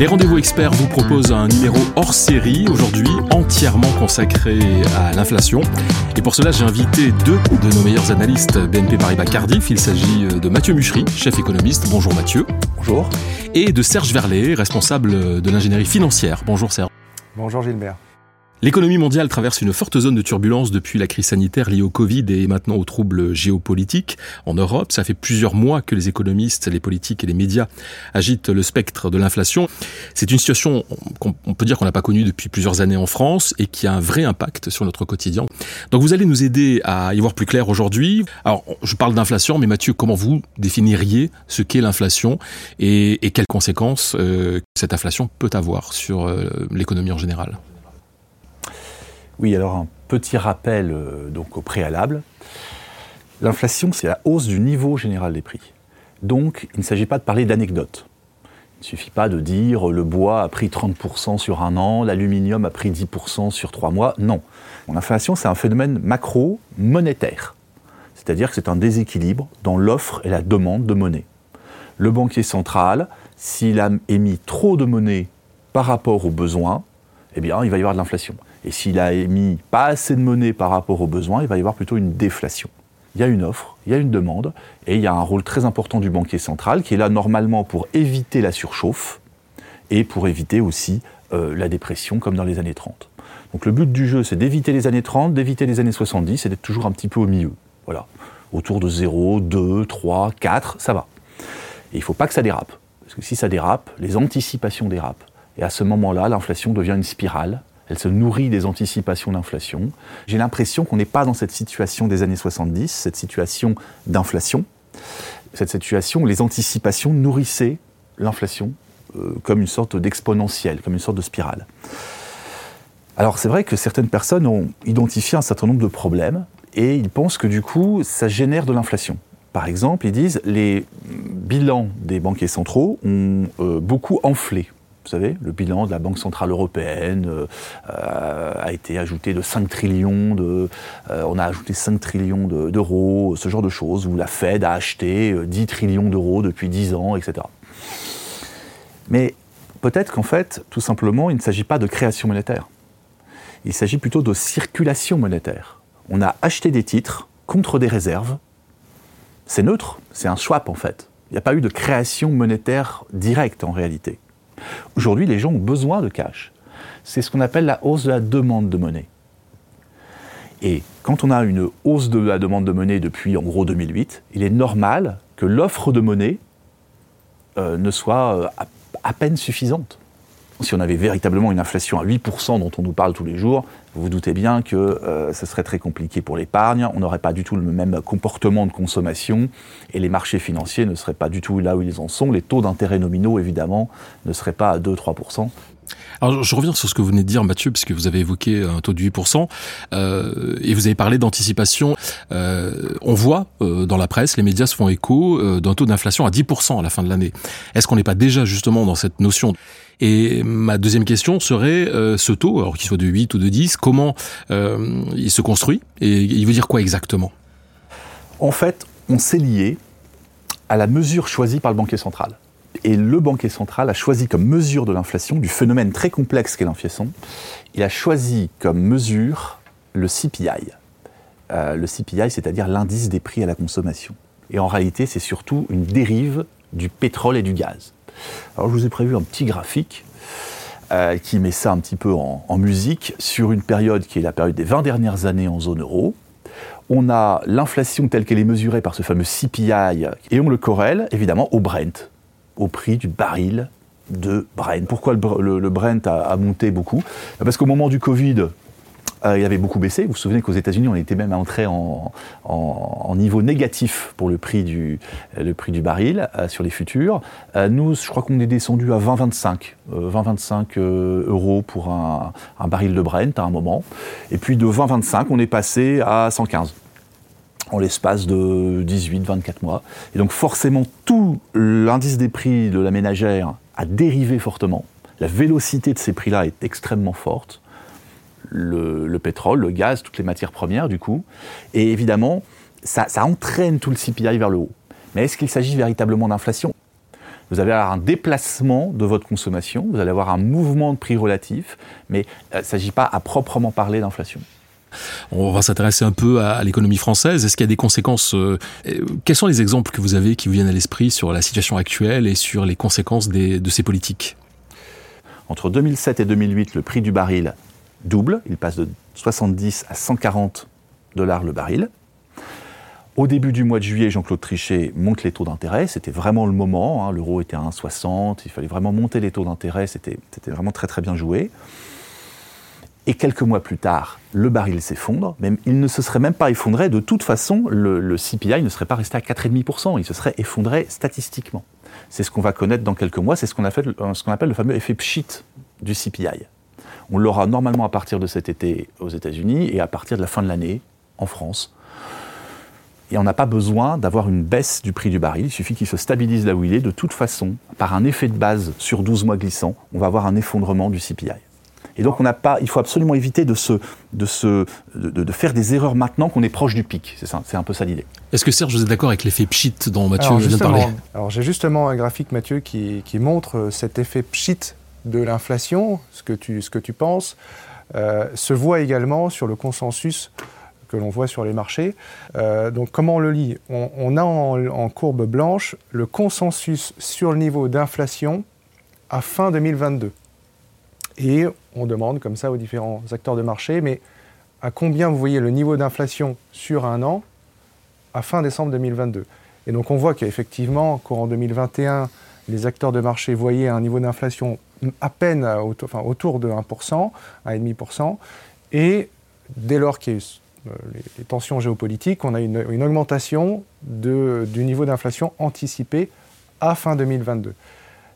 Les rendez-vous experts vous proposent un numéro hors série aujourd'hui entièrement consacré à l'inflation. Et pour cela, j'ai invité deux de nos meilleurs analystes BNP Paribas Cardiff. Il s'agit de Mathieu Muchery, chef économiste. Bonjour Mathieu. Bonjour. Et de Serge Verlet, responsable de l'ingénierie financière. Bonjour Serge. Bonjour Gilbert. L'économie mondiale traverse une forte zone de turbulence depuis la crise sanitaire liée au Covid et maintenant aux troubles géopolitiques en Europe. Ça fait plusieurs mois que les économistes, les politiques et les médias agitent le spectre de l'inflation. C'est une situation qu'on peut dire qu'on n'a pas connue depuis plusieurs années en France et qui a un vrai impact sur notre quotidien. Donc vous allez nous aider à y voir plus clair aujourd'hui. Alors je parle d'inflation, mais Mathieu, comment vous définiriez ce qu'est l'inflation et, quelles conséquences euh, cette inflation peut avoir sur euh, l'économie en général? Oui, alors un petit rappel euh, donc au préalable. L'inflation, c'est la hausse du niveau général des prix. Donc, il ne s'agit pas de parler d'anecdotes. Il ne suffit pas de dire le bois a pris 30% sur un an, l'aluminium a pris 10% sur trois mois. Non. L'inflation, c'est un phénomène macro-monétaire. C'est-à-dire que c'est un déséquilibre dans l'offre et la demande de monnaie. Le banquier central, s'il a émis trop de monnaie par rapport aux besoins, eh bien, il va y avoir de l'inflation. Et s'il a émis pas assez de monnaie par rapport aux besoins, il va y avoir plutôt une déflation. Il y a une offre, il y a une demande, et il y a un rôle très important du banquier central qui est là normalement pour éviter la surchauffe et pour éviter aussi euh, la dépression comme dans les années 30. Donc le but du jeu, c'est d'éviter les années 30, d'éviter les années 70 et d'être toujours un petit peu au milieu. Voilà. Autour de 0, 2, 3, 4, ça va. Et il ne faut pas que ça dérape. Parce que si ça dérape, les anticipations dérapent. Et à ce moment-là, l'inflation devient une spirale elle se nourrit des anticipations d'inflation. J'ai l'impression qu'on n'est pas dans cette situation des années 70, cette situation d'inflation, cette situation où les anticipations nourrissaient l'inflation euh, comme une sorte d'exponentielle, comme une sorte de spirale. Alors c'est vrai que certaines personnes ont identifié un certain nombre de problèmes et ils pensent que du coup ça génère de l'inflation. Par exemple, ils disent les bilans des banquiers centraux ont euh, beaucoup enflé vous savez, le bilan de la Banque Centrale Européenne euh, a été ajouté de 5 trillions, de, euh, on a ajouté 5 trillions d'euros, ce genre de choses, où la Fed a acheté 10 euh, trillions d'euros depuis 10 ans, etc. Mais peut-être qu'en fait, tout simplement, il ne s'agit pas de création monétaire. Il s'agit plutôt de circulation monétaire. On a acheté des titres contre des réserves. C'est neutre, c'est un swap en fait. Il n'y a pas eu de création monétaire directe en réalité. Aujourd'hui, les gens ont besoin de cash. C'est ce qu'on appelle la hausse de la demande de monnaie. Et quand on a une hausse de la demande de monnaie depuis en gros 2008, il est normal que l'offre de monnaie euh, ne soit euh, à, peine suffisante. Si on avait véritablement une inflation à 8% dont on nous parle tous les jours, vous vous doutez bien que euh, ce serait très compliqué pour l'épargne, on n'aurait pas du tout le même comportement de consommation et les marchés financiers ne seraient pas du tout là où ils en sont. Les taux d'intérêt nominaux, évidemment, ne seraient pas à 2-3%. Alors je reviens sur ce que vous venez de dire Mathieu, puisque vous avez évoqué un taux de 8%, euh, et vous avez parlé d'anticipation. Euh, on voit dans la presse, les médias se font écho d'un taux d'inflation à 10% à la fin de l'année. Est-ce qu'on n'est pas déjà justement dans cette notion et ma deuxième question serait euh, ce taux, alors qu'il soit de 8 ou de 10, comment euh, il se construit et il veut dire quoi exactement? En fait, on s'est lié à la mesure choisie par le banquier central. Et le banquier central a choisi comme mesure de l'inflation, du phénomène très complexe qu'est l'inflation, il a choisi comme mesure le CPI. Euh, le CPI, c'est-à-dire l'indice des prix à la consommation. Et en réalité, c'est surtout une dérive du pétrole et du gaz. Alors je vous ai prévu un petit graphique euh, qui met ça un petit peu en, musique sur une période qui est la période des 20 dernières années en zone euro. On a l'inflation telle qu'elle est mesurée par ce fameux CPI et on le corrèle évidemment au Brent, au prix du baril de Brent. Pourquoi le, Brent a, monté beaucoup? Parce qu'au moment du Covid, euh, il avait beaucoup baissé. Vous vous souvenez qu'aux États-Unis, on était même entré en, niveau négatif pour le prix du, baril euh, sur les futurs. Euh, nous, je crois qu'on est descendu à 20-25 20-25 euros pour un, un, baril de Brent à un moment. Et puis de 20-25, on est passé à 115 en l'espace de 18-24 mois. Et donc forcément, tout l'indice des prix de la ménagère a dérivé fortement. La vélocité de ces prix-là est extrêmement forte le, pétrole, le gaz, toutes les matières premières du coup. Et évidemment, ça, entraîne tout le CPI vers le haut. Mais est-ce qu'il s'agit véritablement d'inflation? Vous allez avoir un déplacement de votre consommation, vous allez avoir un mouvement de prix relatif, mais il ne s'agit pas à proprement parler d'inflation. On va s'intéresser un peu à, l'économie française. Est-ce qu'il y a des conséquences euh, Quels sont les exemples que vous avez qui vous viennent à l'esprit sur la situation actuelle et sur les conséquences de ces politiques? Entre 2007 et 2008, le prix du baril double. Il passe de 70 à 140 dollars le baril. Au début du mois de juillet, Jean-Claude Trichet monte les taux d'intérêt. C'était vraiment le moment. Hein. L'euro était à 1,60. Il fallait vraiment monter les taux d'intérêt. C'était vraiment très très bien joué. Et quelques mois plus tard, le baril s'effondre. Même, il ne se serait même pas effondré. De toute façon, le, CPI ne serait pas resté à 4,5%. Il se serait effondré statistiquement. C'est ce qu'on va connaître dans quelques mois. C'est ce qu'on appelle, appelle le fameux effet pchit du CPI. On l'aura normalement à partir de cet été aux États-Unis et à partir de la fin de l'année en France. Et on n'a pas besoin d'avoir une baisse du prix du baril, il suffit qu'il se stabilise là où il est. De toute façon, par un effet de base sur 12 mois glissants, on va avoir un effondrement du CPI. Et donc, on n'a pas, il faut absolument éviter de, se, de, se, de, faire des erreurs maintenant qu'on est proche du pic. C'est, ça, c'est un peu ça l'idée. Est-ce que Serge, vous êtes d'accord avec l'effet pchit dont Mathieu vient de parler? Alors, j'ai justement un graphique, Mathieu, qui, qui, montre cet effet pchit de l'inflation, ce que tu, penses, euh, se voit également sur le consensus que l'on voit sur les marchés. Euh, donc comment on le lit? On, a en, en, courbe blanche le consensus sur le niveau d'inflation à fin 2022. Et on demande comme ça aux différents acteurs de marché, mais à combien vous voyez le niveau d'inflation sur un an à fin décembre 2022 Et donc on voit qu'effectivement, courant 2021, les acteurs de marché voyaient un niveau d'inflation à peine autour de 1%, 1,5%, et dès lors qu'il y a eu euh, les, tensions géopolitiques, on a une, une augmentation du niveau d'inflation anticipé à fin 2022.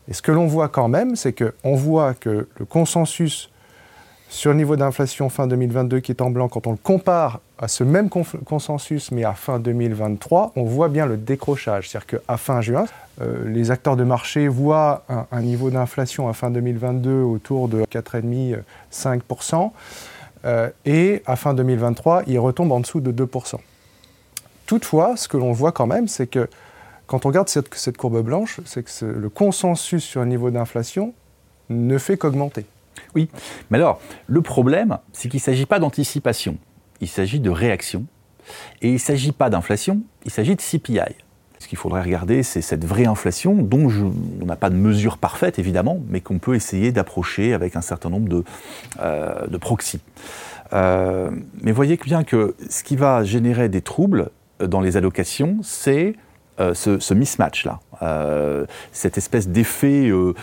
Et ce que l'on voit quand même, c'est qu'on voit que le consensus sur le niveau d'inflation fin 2022 qui est en blanc, quand on le compare à ce même consensus, mais à fin 2023, on voit bien le décrochage. C'est-à-dire qu'à fin juin, euh, les acteurs de marché voient un, niveau d'inflation à fin 2022 autour de 4,5-5%, euh, et à fin 2023, il retombe en dessous de 2%. Toutefois, ce que l'on voit quand même, c'est que quand on regarde cette, courbe blanche, c'est que le consensus sur un niveau d'inflation ne fait qu'augmenter. Oui, mais alors, le problème, c'est qu'il ne s'agit pas d'anticipation, il s'agit de réaction. Et il ne s'agit pas d'inflation, il s'agit de CPI. Ce qu'il faudrait regarder, c'est cette vraie inflation dont on n'a pas de mesure parfaite, évidemment, mais qu'on peut essayer d'approcher avec un certain nombre de, euh, de proxys. Euh, mais voyez bien que ce qui va générer des troubles dans les allocations, c'est euh, ce, mismatch-là. Euh, cette espèce d'effet, euh,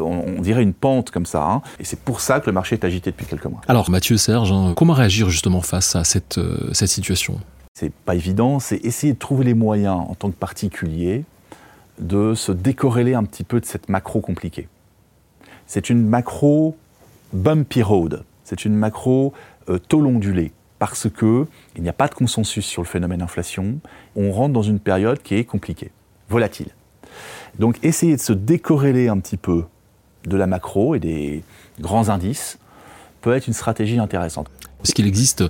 on, dirait une pente comme ça. Hein. et c'est pour ça que le marché est agité depuis quelques mois. Alors Mathieu, Serge, hein, comment réagir justement face à cette, cette situation? C'est pas évident, c'est essayer de trouver les moyens en tant que particulier de se décorréler un petit peu de cette macro compliquée. C'est une macro bumpy road, c'est une macro taux ondulé parce qu'il n'y a pas de consensus sur le phénomène inflation. On rentre dans une période qui est compliquée, volatile. Donc essayer de se décorréler un petit peu de la macro et des grands indices peut être une stratégie intéressante. Est-ce qu'il existe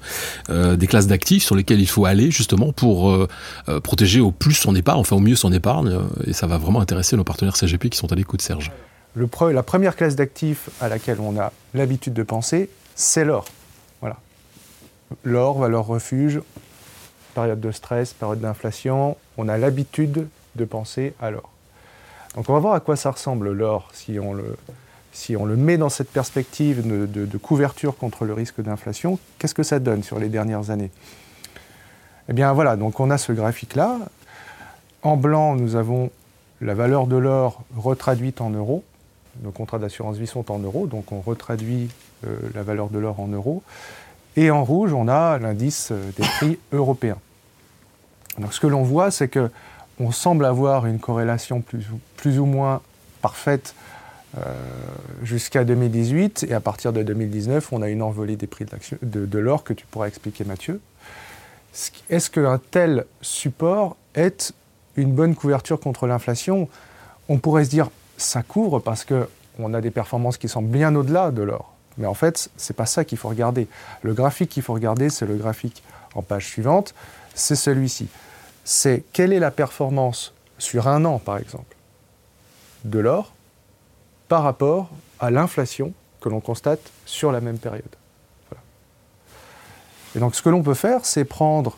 euh, des classes d'actifs sur lesquelles il faut aller justement pour euh, euh, protéger au plus son épargne, enfin au mieux son épargne Et ça va vraiment intéresser nos partenaires CGP qui sont à l'écoute, Serge. Le la première classe d'actifs à laquelle on a l'habitude de penser, c'est l'or. L'or, valeur refuge, période de stress, période d'inflation, on a l'habitude de penser à l'or. Donc on va voir à quoi ça ressemble l'or si on le, met dans cette perspective de, couverture contre le risque d'inflation. Qu'est-ce que ça donne sur les dernières années? Eh bien voilà, donc on a ce graphique-là. En blanc, nous avons la valeur de l'or retraduite en euros. Nos contrats d'assurance vie sont en euros, donc on retraduit euh, la valeur de l'or en euros. Et en rouge, on a l'indice euh, des prix européens. Donc ce que l'on voit, c'est que on semble avoir une corrélation plus, ou moins parfaite euh, jusqu'à 2018, et à partir de 2019, on a une envolée des prix de, l'or que tu pourras expliquer, Mathieu. Est-ce qu'un tel support est une bonne couverture contre l'inflation? On pourrait se dire ça couvre parce qu'on a des performances qui sont bien au-delà de l'or. Mais en fait, ce n'est pas ça qu'il faut regarder. Le graphique qu'il faut regarder, c'est le graphique en page suivante, c'est celui-ci. C'est quelle est la performance sur un an, par exemple, de l'or par rapport à l'inflation que l'on constate sur la même période. Et donc ce que l'on peut faire, c'est prendre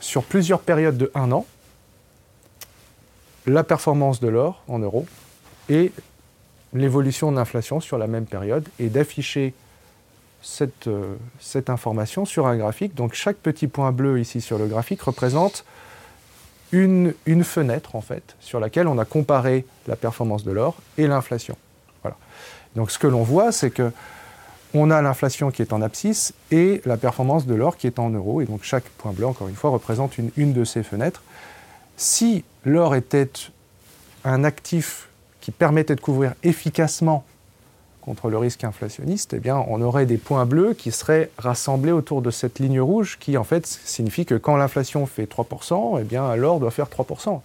sur plusieurs périodes de un an la performance de l'or en euros et l'évolution de l'inflation sur la même période et d'afficher cette, euh, information sur un graphique. Donc chaque petit point bleu ici sur le graphique représente une, fenêtre en fait sur laquelle on a comparé la performance de l'or et l'inflation. Voilà. Donc ce que l'on voit, c'est que on a l'inflation qui est en abscisse et la performance de l'or qui est en euros. Et donc chaque point bleu, encore une fois, représente une, une de ces fenêtres. Si l'or était un actif qui permettait de couvrir efficacement contre le risque inflationniste, eh bien, on aurait des points bleus qui seraient rassemblés autour de cette ligne rouge qui, en fait, signifie que quand l'inflation fait 3%, eh bien, l'or doit faire 3%.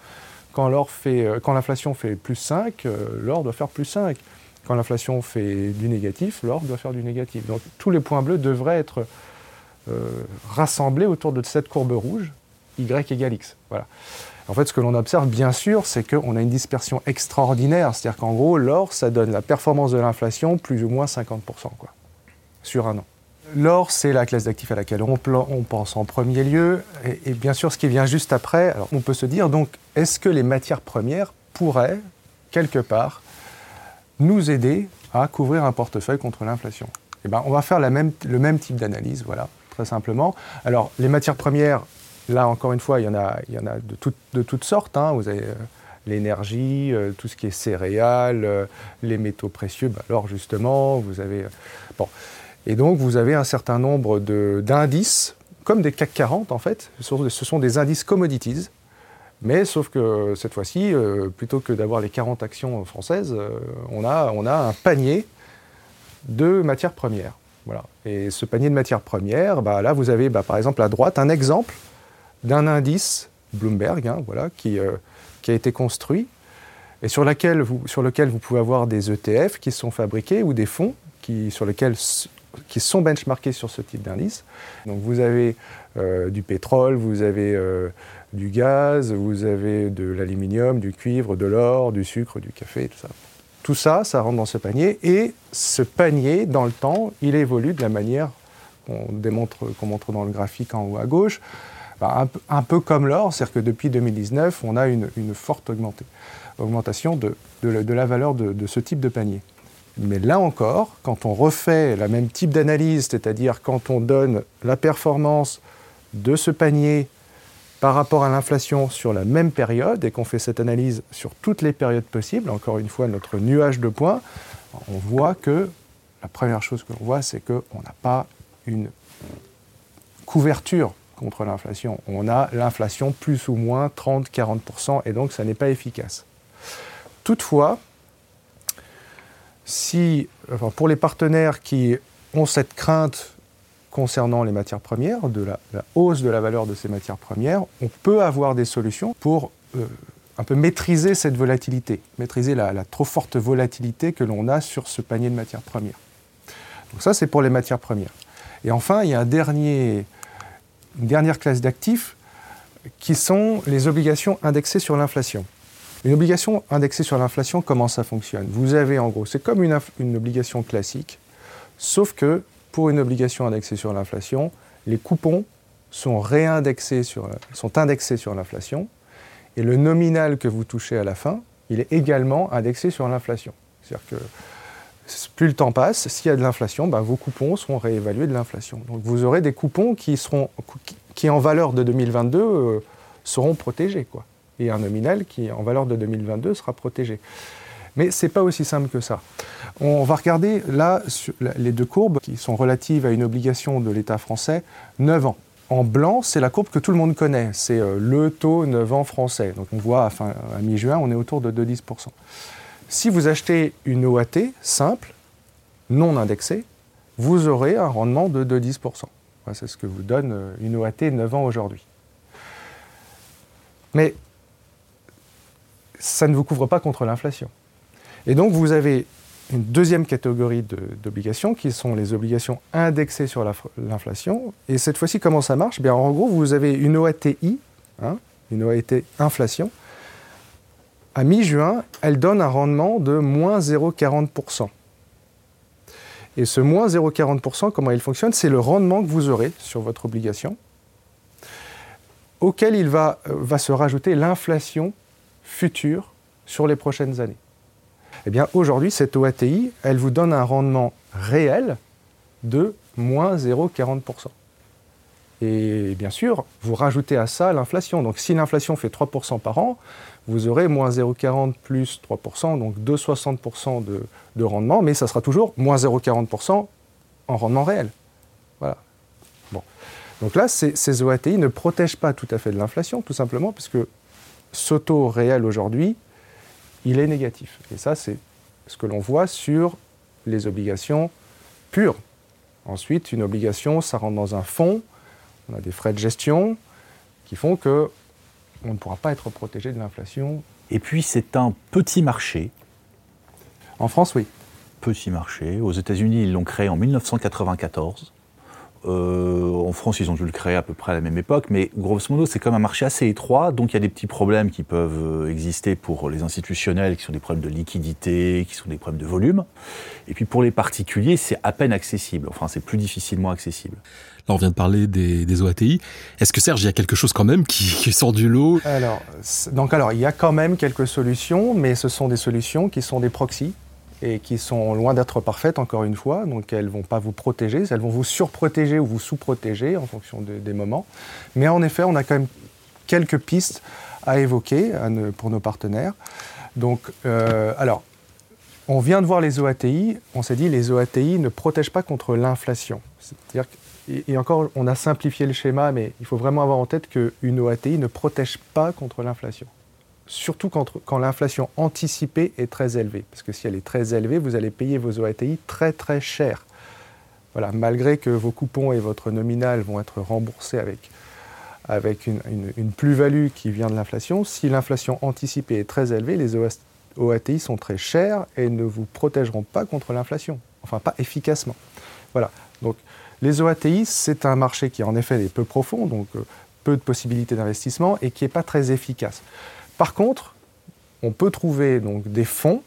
Quand, fait, euh, quand l'inflation fait plus 5, euh, l'or doit faire plus 5. Quand l'inflation fait du négatif, l'or doit faire du négatif. Donc tous les points bleus devraient être euh, rassemblés autour de cette courbe rouge, Y égale X. Voilà. En fait, ce que l'on observe, bien sûr, c'est qu'on a une dispersion extraordinaire. C'est-à-dire qu'en gros, l'or, ça donne la performance de l'inflation plus ou moins 50%, quoi, sur un an. L'or, c'est la classe d'actifs à laquelle on, pense en premier lieu. Et, bien sûr, ce qui vient juste après, on peut se dire, donc, est-ce que les matières premières pourraient, quelque part, nous aider à couvrir un portefeuille contre l'inflation? Eh ben, On va faire le même type d'analyse, voilà, très simplement. Alors, les matières premières, Là, encore une fois, il y en a, il y en a de, de toutes sortes. Hein. Vous avez euh, l'énergie, euh, tout ce qui est céréales, euh, les métaux précieux, bah, l'or justement. Vous avez, bon. Et donc, vous avez un certain nombre d'indices, comme des CAC 40 en fait. Ce sont des indices commodities. Mais sauf que cette fois-ci, plutôt que d'avoir les 40 actions françaises, on, a, on a un panier de matières premières. Voilà. Et ce panier de matières premières, bah, là, vous avez bah, par exemple à droite un exemple d'un indice Bloomberg, hein, voilà, qui, euh, qui, a été construit et sur, lequel vous pouvez avoir des ETF qui sont fabriqués ou des fonds qui, sont benchmarkés sur ce type d'indice. Donc vous avez euh, du pétrole, vous avez euh, du gaz, vous avez de l'aluminium, du cuivre, de l'or, du sucre, du café, tout ça. Tout ça, ça rentre dans ce panier et ce panier, dans le temps, il évolue de la manière qu'on qu'on montre dans le graphique en haut à gauche. Un, peu comme l'or, c'est-à-dire que depuis 2019, on a une, forte augmentation de, la valeur de, ce type de panier. Mais là encore, quand on refait la même type d'analyse, c'est-à-dire quand on donne la performance de ce panier par rapport à l'inflation sur la même période et qu'on fait cette analyse sur toutes les périodes possibles, encore une fois notre nuage de points, on voit que la première chose que l'on voit, c'est qu'on n'a pas une couverture contre l'inflation. On a l'inflation plus ou moins 30-40%, et donc ça n'est pas efficace. Toutefois, si, pour les partenaires qui ont cette crainte concernant les matières premières, de la, hausse de la valeur de ces matières premières, on peut avoir des solutions pour euh, un peu maîtriser cette volatilité, maîtriser la, la trop forte volatilité que l'on a sur ce panier de matières premières. Donc ça, c'est pour les matières premières. Et enfin, il y a un dernier une dernière classe d'actifs qui sont les obligations indexées sur l'inflation. Une obligation indexée sur l'inflation, comment ça fonctionne? Vous avez en gros, c'est comme une, obligation classique, sauf que pour une obligation indexée sur l'inflation, les coupons sont réindexés sur, sont indexés sur l'inflation, et le nominal que vous touchez à la fin, il est également indexé sur l'inflation. C'est-à-dire que plus le temps passe, s'il y a de l'inflation, ben, vos coupons seront réévalués de l'inflation. Donc vous aurez des coupons qui, seront, qui en valeur de 2022 euh, seront protégés. Quoi. Et un nominal qui en valeur de 2022 sera protégé. Mais ce n'est pas aussi simple que ça. On va regarder là les deux courbes qui sont relatives à une obligation de l'État français, 9 ans. En blanc, c'est la courbe que tout le monde connaît, c'est euh, le taux 9 ans français. Donc on voit à, à mi-juin, on est autour de 2,10%. Si vous achetez une OAT simple, non indexée, vous aurez un rendement de, 10%. C'est ce que vous donne euh, une OAT 9 ans aujourd'hui. Mais ça ne vous couvre pas contre l'inflation. Et donc vous avez une deuxième catégorie d'obligations qui sont les obligations indexées sur l'inflation. Et cette fois-ci, comment ça marche? Bien, En gros, vous avez une OATI, hein, une OAT inflation, à mi-juin, elle donne un rendement de moins 0,40%. Et ce moins 0,40%, comment il fonctionne? C'est le rendement que vous aurez sur votre obligation, auquel il va, euh, va se rajouter l'inflation future sur les prochaines années. Eh bien, aujourd'hui, cette OATI, elle vous donne un rendement réel de moins 0,40%. Et bien sûr, vous rajoutez à ça l'inflation. Donc si l'inflation fait 3% par an, vous aurez moins 0,40 plus 3%, donc 2,60% de, de rendement, mais ça sera toujours moins 0,40% en rendement réel. Voilà. Bon. Donc là, ces, ces, OATI ne protègent pas tout à fait de l'inflation, tout simplement parce que ce taux réel aujourd'hui, il est négatif. Et ça, c'est ce que l'on voit sur les obligations pures. Ensuite, une obligation, ça rentre dans un fonds, on a des frais de gestion qui font que on ne pourra pas être protégé de l'inflation. Et puis c'est un petit marché. En France, oui. Petit marché. Aux États-Unis, ils l'ont créé en 1994. Euh, en France, ils ont dû le créer à peu près à la même époque, mais grosso modo, c'est comme un marché assez étroit, donc il y a des petits problèmes qui peuvent euh, exister pour les institutionnels, qui sont des problèmes de liquidité, qui sont des problèmes de volume. Et puis pour les particuliers, c'est à peine accessible, enfin c'est plus difficilement accessible. Là, on vient de parler des, OATI. Est-ce que Serge, il y a quelque chose quand même qui, sort du lot? Alors, donc alors, il y a quand même quelques solutions, mais ce sont des solutions qui sont des proxys et qui sont loin d'être parfaites, encore une fois. Donc elles ne vont pas vous protéger, elles vont vous surprotéger ou vous sous-protéger en fonction de, des moments. Mais en effet, on a quand même quelques pistes à évoquer pour nos partenaires. Donc, euh, alors, on vient de voir les OATI. On s'est dit les OATI ne protègent pas contre l'inflation. C'est-à-dire et, encore, on a simplifié le schéma, mais il faut vraiment avoir en tête qu'une OATI ne protège pas contre l'inflation surtout quand, l'inflation anticipée est très élevée. Parce que si elle est très élevée, vous allez payer vos OATI très très cher. Voilà, malgré que vos coupons et votre nominal vont être remboursés avec, avec une, une plus-value qui vient de l'inflation, si l'inflation anticipée est très élevée, les OATI sont très chers et ne vous protégeront pas contre l'inflation. Enfin, pas efficacement. Voilà. Donc, les OATI, c'est un marché qui en effet est peu profond, donc euh, peu de possibilités d'investissement et qui n'est pas très efficace. Par contre, on peut trouver donc des fonds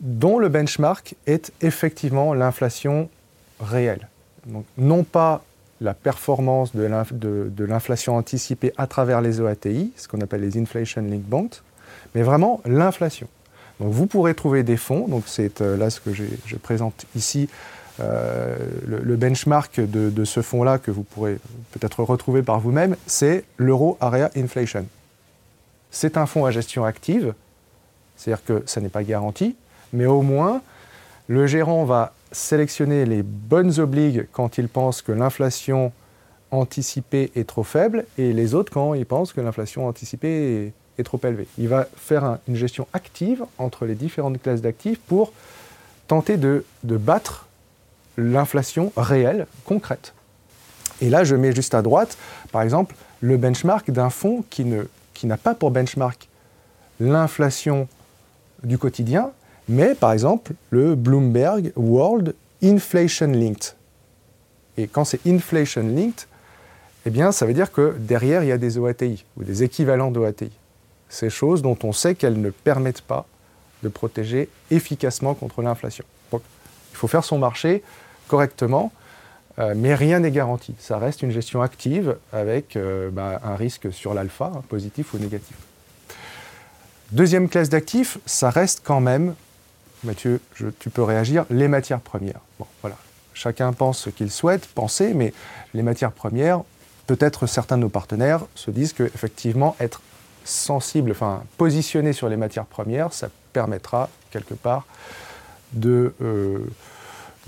dont le benchmark est effectivement l'inflation réelle. Donc, non pas la performance de l'inflation anticipée à travers les OATI, ce qu'on appelle les Inflation Linked Bonds, mais vraiment l'inflation. Donc vous pourrez trouver des fonds, donc c'est euh, là ce que je présente ici, euh, le, benchmark de, ce fonds-là que vous pourrez peut-être retrouver par vous-même, c'est l'Euro Area Inflation. C'est un fonds à gestion active, c'est-à-dire que ça n'est pas garanti, mais au moins, le gérant va sélectionner les bonnes obligues quand il pense que l'inflation anticipée est trop faible et les autres quand il pense que l'inflation anticipée est, trop élevée. Il va faire un, une gestion active entre les différentes classes d'actifs pour tenter de battre l'inflation réelle, concrète. Et là, je mets juste à droite, par exemple, le benchmark d'un fonds qui ne qui n'a pas pour benchmark l'inflation du quotidien, mais par exemple le Bloomberg World Inflation Linked. Et quand c'est Inflation Linked, eh bien, ça veut dire que derrière, il y a des OATI ou des équivalents d'OATI. Ces choses dont on sait qu'elles ne permettent pas de protéger efficacement contre l'inflation. Donc, il faut faire son marché correctement euh, mais rien n'est garanti. Ça reste une gestion active avec euh, bah, un risque sur l'alpha, hein, positif ou négatif. Deuxième classe d'actifs, ça reste quand même, Mathieu, tu peux réagir, les matières premières. Bon, voilà. Chacun pense ce qu'il souhaite penser, mais les matières premières, peut-être certains de nos partenaires se disent qu'effectivement, être sensible, enfin positionné sur les matières premières, ça permettra quelque part de euh,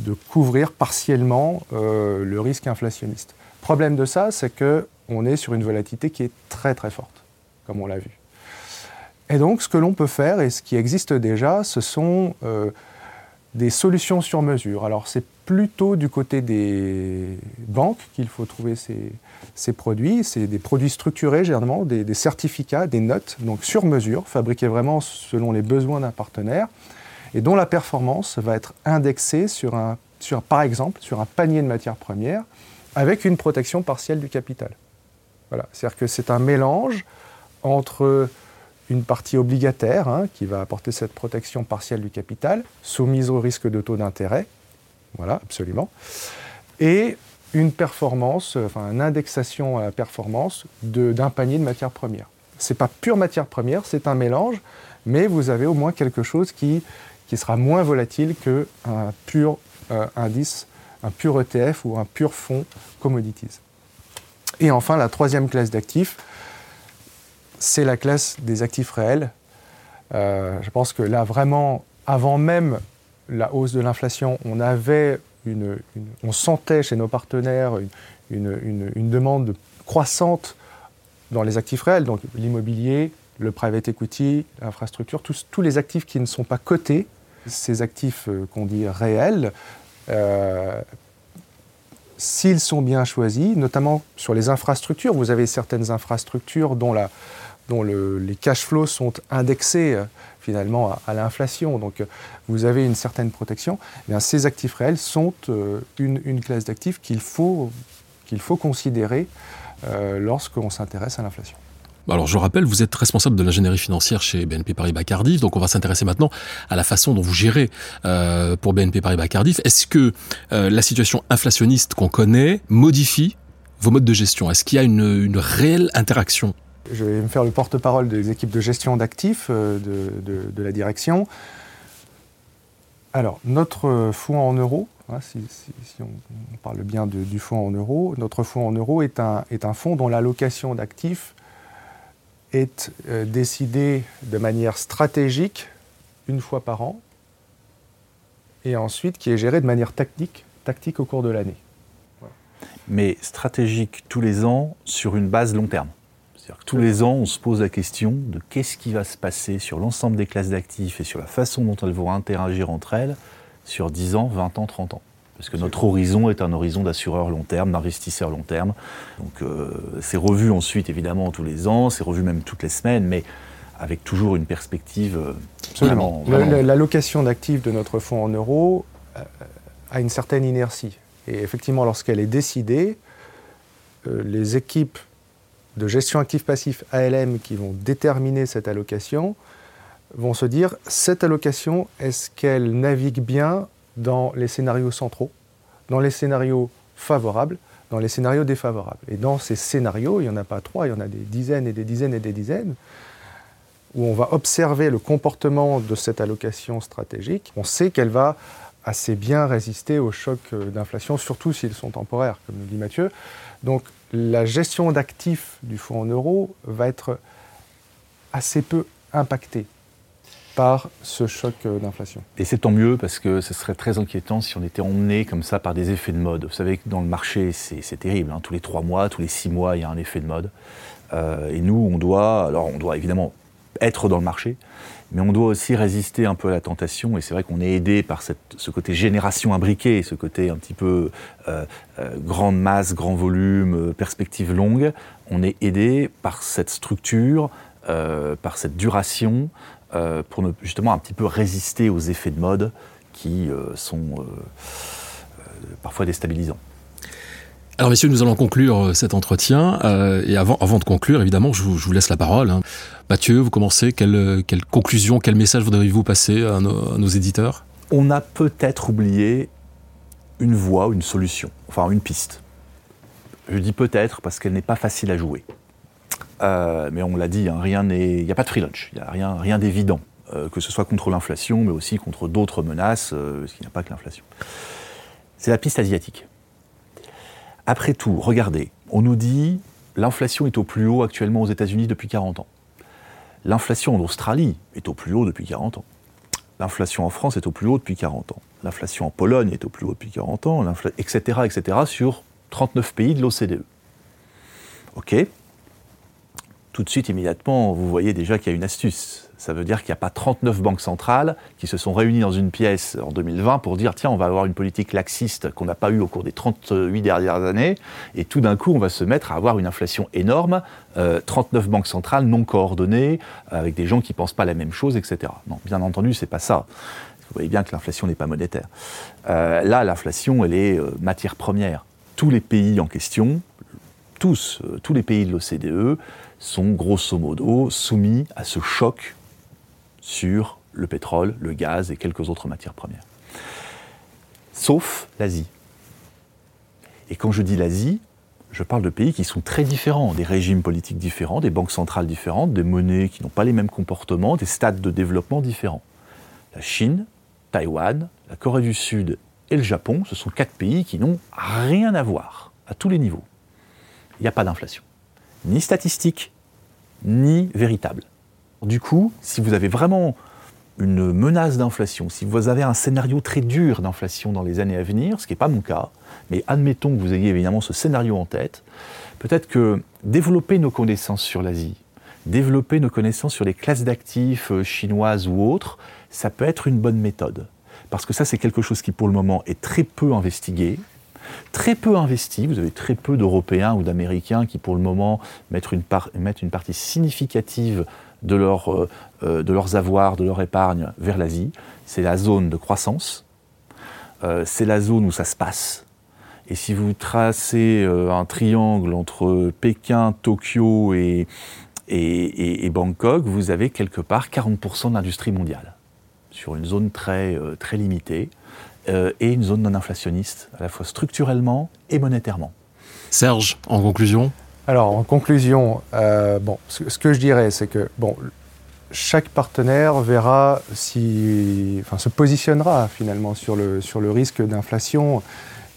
de couvrir partiellement euh, le risque inflationniste. Problème de ça, c'est qu'on est sur une volatilité qui est très très forte, comme on l'a vu. Et donc, ce que l'on peut faire, et ce qui existe déjà, ce sont euh, des solutions sur mesure. Alors, c'est plutôt du côté des banques qu'il faut trouver ces, produits. C'est des produits structurés, généralement, des, des, certificats, des notes, donc sur mesure, fabriqués vraiment selon les besoins d'un partenaire et dont la performance va être indexée sur, un, sur, par exemple, sur un panier de matières premières avec une protection partielle du capital. Voilà. C'est-à-dire que c'est un mélange entre une partie obligataire hein, qui va apporter cette protection partielle du capital, soumise au risque de taux d'intérêt. Voilà, absolument. Et une performance, enfin une indexation à la performance d'un panier de matières premières. Ce n'est pas pure matière première, c'est un mélange, mais vous avez au moins quelque chose qui, qui sera moins volatile qu'un pur euh, indice, un pur ETF ou un pur fonds commodities. Et enfin, la troisième classe d'actifs, c'est la classe des actifs réels. Euh, je pense que là, vraiment, avant même la hausse de l'inflation, on avait une, on sentait chez nos partenaires une, une, demande croissante dans les actifs réels, donc l'immobilier, le private equity, l'infrastructure, tous, tous, les actifs qui ne sont pas cotés, ces actifs euh, qu'on dit réels, euh, s'ils sont bien choisis, notamment sur les infrastructures, vous avez certaines infrastructures dont, les cash flows sont indexés euh, finalement à, l'inflation, donc vous avez une certaine protection, eh ces actifs réels sont une, une, classe d'actifs qu'il faut, qu'il faut considérer lorsqu'on s'intéresse à l'inflation. Alors je rappelle, vous êtes responsable de l'ingénierie financière chez BNP Paribas Cardiff, donc on va s'intéresser maintenant à la façon dont vous gérez euh, pour BNP Paribas Cardiff. Est-ce que euh, la situation inflationniste qu'on connaît modifie vos modes de gestion? Est-ce qu'il y a une, réelle interaction? Je vais me faire le porte-parole des équipes de gestion d'actifs euh, de, la direction. Alors, notre fonds en euros, hein, si, on parle bien du fonds en euros, notre fonds en euros est un, est fonds dont l'allocation d'actifs est euh, décidé de manière stratégique une fois par an et ensuite qui est géré de manière tactique, tactique au cours de l'année. Mais stratégique tous les ans sur une base long terme. C'est-à-dire que tous les ans, on se pose la question de qu'est-ce qui va se passer sur l'ensemble des classes d'actifs et sur la façon dont elles vont interagir entre elles sur 10 ans, 20 ans, 30 ans. Parce que notre horizon est un horizon d'assureur long terme, d'investisseur long terme. Donc euh, c'est revu ensuite évidemment tous les ans, c'est revu même toutes les semaines, mais avec toujours une perspective. Euh, Absolument. L'allocation d'actifs de notre fonds en euros euh, a une certaine inertie. Et effectivement, lorsqu'elle est décidée, les équipes de gestion actif passif ALM qui vont déterminer cette allocation vont se dire cette allocation, est-ce qu'elle navigue bien dans les scénarios centraux, dans les scénarios favorables, dans les scénarios défavorables. Et dans ces scénarios, il n'y en a pas trois, il y en a des dizaines et des dizaines et des dizaines, où on va observer le comportement de cette allocation stratégique. On sait qu'elle va assez bien résister aux chocs d'inflation, surtout s'ils sont temporaires, comme nous dit Mathieu. Donc la gestion d'actifs du fonds en euros va être assez peu impactée par ce choc euh, d'inflation. Et c'est tant mieux parce que ce serait très inquiétant si on était emmené comme ça par des effets de mode. Vous savez que dans le marché, c'est terrible. Hein. Tous les trois mois, tous les six mois, il y a un effet de mode. Euh, et nous, on doit, alors on doit évidemment être dans le marché, mais on doit aussi résister un peu à la tentation. Et c'est vrai qu'on est aidé par ce côté génération imbriquée, ce côté un petit peu euh, euh, grande masse, grand volume, perspective longue. On est aidé par cette structure, par cette duration, euh, pour ne, justement un petit peu résister aux effets de mode qui euh, sont euh, parfois déstabilisants. Alors messieurs, nous allons conclure cet entretien. Euh, et avant, avant de conclure, évidemment, je vous, je vous laisse la parole. Hein. Mathieu, vous commencez. Quelle, quelle conclusion, quel message voudriez-vous passer à nos, à nos éditeurs? On a peut-être oublié une voie, une solution, enfin une piste. Je dis peut-être parce qu'elle n'est pas facile à jouer. Euh, mais on l'a dit, hein, il n'y a pas de free lunch, il n'y a rien, rien d'évident, euh, que ce soit contre l'inflation, mais aussi contre d'autres menaces, euh, parce qu'il n'y a pas que l'inflation. C'est la piste asiatique. Après tout, regardez, on nous dit l'inflation est au plus haut actuellement aux États-Unis depuis 40 ans. L'inflation en Australie est au plus haut depuis 40 ans. L'inflation en France est au plus haut depuis 40 ans. L'inflation en Pologne est au plus haut depuis 40 ans, etc., etc., sur 39 pays de l'OCDE. OK? Tout de suite, immédiatement, vous voyez déjà qu'il y a une astuce. Ça veut dire qu'il n'y a pas 39 banques centrales qui se sont réunies dans une pièce en 2020 pour dire tiens, on va avoir une politique laxiste qu'on n'a pas eue au cours des 38 dernières années, et tout d'un coup, on va se mettre à avoir une inflation énorme, euh, 39 banques centrales non coordonnées, avec des gens qui ne pensent pas la même chose, etc. Non, bien entendu, c'est pas ça. Vous voyez bien que l'inflation n'est pas monétaire. Euh, là, l'inflation, elle est euh, matière première. Tous les pays en question, tous, euh, tous les pays de l'OCDE sont grosso modo soumis à ce choc sur le pétrole, le gaz et quelques autres matières premières. Sauf l'Asie. Et quand je dis l'Asie, je parle de pays qui sont très différents, des régimes politiques différents, des banques centrales différentes, des monnaies qui n'ont pas les mêmes comportements, des stades de développement différents. La Chine, Taïwan, la Corée du Sud et le Japon, ce sont quatre pays qui n'ont rien à voir à tous les niveaux. Il n'y a pas d'inflation, ni statistique, ni véritable. Du coup, si vous avez vraiment une menace d'inflation, si vous avez un scénario très dur d'inflation dans les années à venir, ce qui n'est pas mon cas, mais admettons que vous ayez évidemment ce scénario en tête, peut-être que développer nos connaissances sur l'Asie, développer nos connaissances sur les classes d'actifs euh, chinoises ou autres, ça peut être une bonne méthode. Parce que ça, c'est quelque chose qui, pour le moment, est très peu investigué, très peu investi. Vous avez très peu d'Européens ou d'Américains qui, pour le moment, mettent une, partie significative euh, euh, de leurs avoirs, de leur épargne vers l'Asie. C'est la zone de croissance. Euh, c'est la zone où ça se passe. Et si vous tracez un triangle entre Pékin, Tokyo et, Bangkok, vous avez quelque part 40% de l'industrie mondiale, sur une zone très limitée, et une zone non inflationniste, à la fois structurellement et monétairement. Serge, en conclusion alors, en conclusion, euh, bon, ce, que je dirais, c'est que bon, chaque partenaire verra si, enfin, se positionnera finalement sur le, sur le risque d'inflation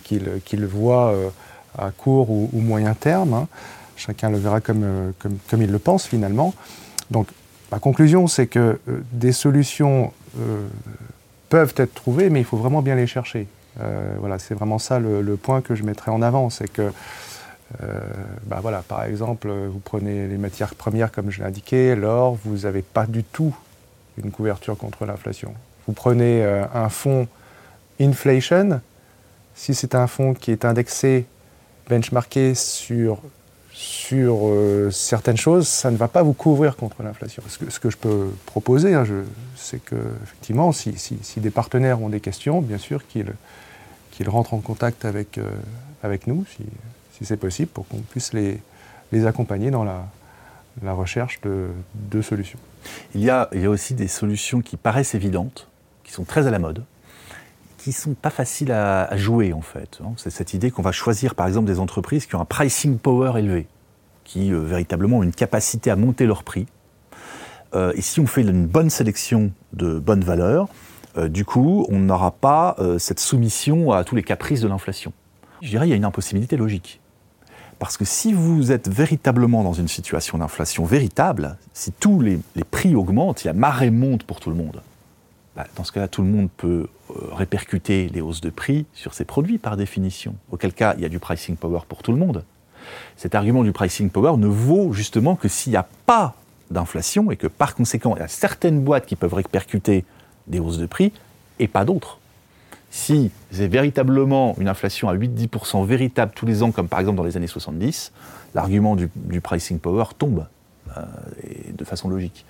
qu'il voit euh, à court ou, moyen terme. Hein. Chacun le verra comme, euh, comme, comme, il le pense finalement. Donc, ma conclusion, c'est que des solutions peuvent être trouvées, mais il faut vraiment bien les chercher. voilà, c'est vraiment ça le, point que je mettrai en avant, c'est que euh, bah voilà, par exemple, vous prenez les matières premières comme je l'ai indiqué, l'or, vous n'avez pas du tout une couverture contre l'inflation. Vous prenez euh, un fonds inflation, si c'est un fonds qui est indexé, benchmarké sur, sur euh, certaines choses, ça ne va pas vous couvrir contre l'inflation. Ce que, je peux proposer, hein, c'est que effectivement, si, des partenaires ont des questions, bien sûr qu'ils rentrent en contact avec, avec nous. Si, c'est possible, pour qu'on puisse les, accompagner dans la, recherche de, solutions. Il y a aussi des solutions qui paraissent évidentes, qui sont très à la mode, qui sont pas faciles à, jouer en fait. Hein. C'est cette idée qu'on va choisir par exemple des entreprises qui ont un pricing power élevé, qui euh, véritablement ont une capacité à monter leur prix. Euh, et si on fait une bonne sélection de bonnes valeurs, euh, du coup, on n'aura pas cette soumission à tous les caprices de l'inflation. Je dirais qu'il y a une impossibilité logique. Parce que si vous êtes véritablement dans une situation d'inflation véritable, si tous les, prix augmentent, la marée monte pour tout le monde, bah, dans ce cas-là, tout le monde peut euh, répercuter les hausses de prix sur ses produits par définition. Auquel cas, il y a du pricing power pour tout le monde. Cet argument du pricing power ne vaut justement que s'il n'y a pas d'inflation et que par conséquent, il y a certaines boîtes qui peuvent répercuter des hausses de prix et pas d'autres si c'est véritablement une inflation à 8-10% véritable tous les ans, comme par exemple dans les années 70, l'argument du, pricing power tombe. Euh, de façon logique.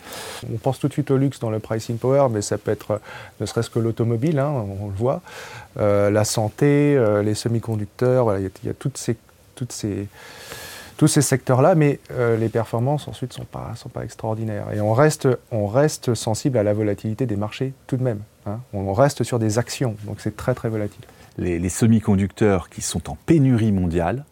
On pense tout de suite au luxe dans le pricing power, mais ça peut être ne serait-ce que l'automobile, hein, on, le voit, euh, la santé, euh, les semi-conducteurs, il y, a toutes ces, toutes ces, tous ces secteurs-là, mais les performances ensuite ne sont pas, sont pas extraordinaires. Et on reste, on reste sensible à la volatilité des marchés tout de même. Hein. On reste sur des actions, donc c'est très très volatile. Les, semi-conducteurs qui sont en pénurie mondiale,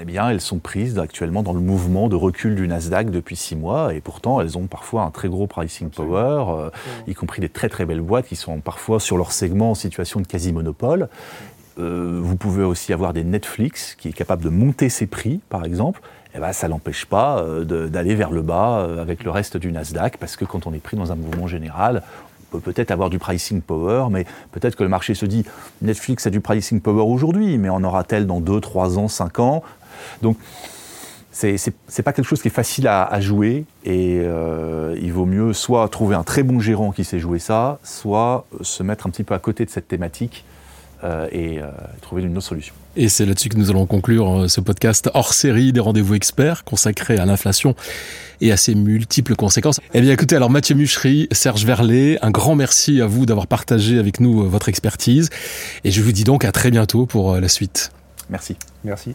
eh bien, elles sont prises actuellement dans le mouvement de recul du Nasdaq depuis six mois, et pourtant elles ont parfois un très gros pricing power, euh, y compris des très très belles boîtes qui sont parfois sur leur segment en situation de quasi-monopole. Euh, vous pouvez aussi avoir des Netflix qui est capable de monter ses prix, par exemple. Et eh ben, ça n'empêche pas euh, d'aller vers le bas avec le reste du Nasdaq, parce que quand on est pris dans un mouvement général, peut peut-être avoir du pricing power, mais peut-être que le marché se dit Netflix a du pricing power aujourd'hui, mais en aura-t-elle dans 2, 3 ans, 5 ans? Donc, c'est pas quelque chose qui est facile à, jouer et euh, il vaut mieux soit trouver un très bon gérant qui sait jouer ça, soit se mettre un petit peu à côté de cette thématique et euh, trouver une autre solution. Et c'est là-dessus que nous allons conclure euh, ce podcast hors série des rendez-vous experts consacré à l'inflation et à ses multiples conséquences. Eh bien écoutez, alors Mathieu Muchery, Serge Verlet, un grand merci à vous d'avoir partagé avec nous votre expertise et je vous dis donc à très bientôt pour la suite. Merci. Merci.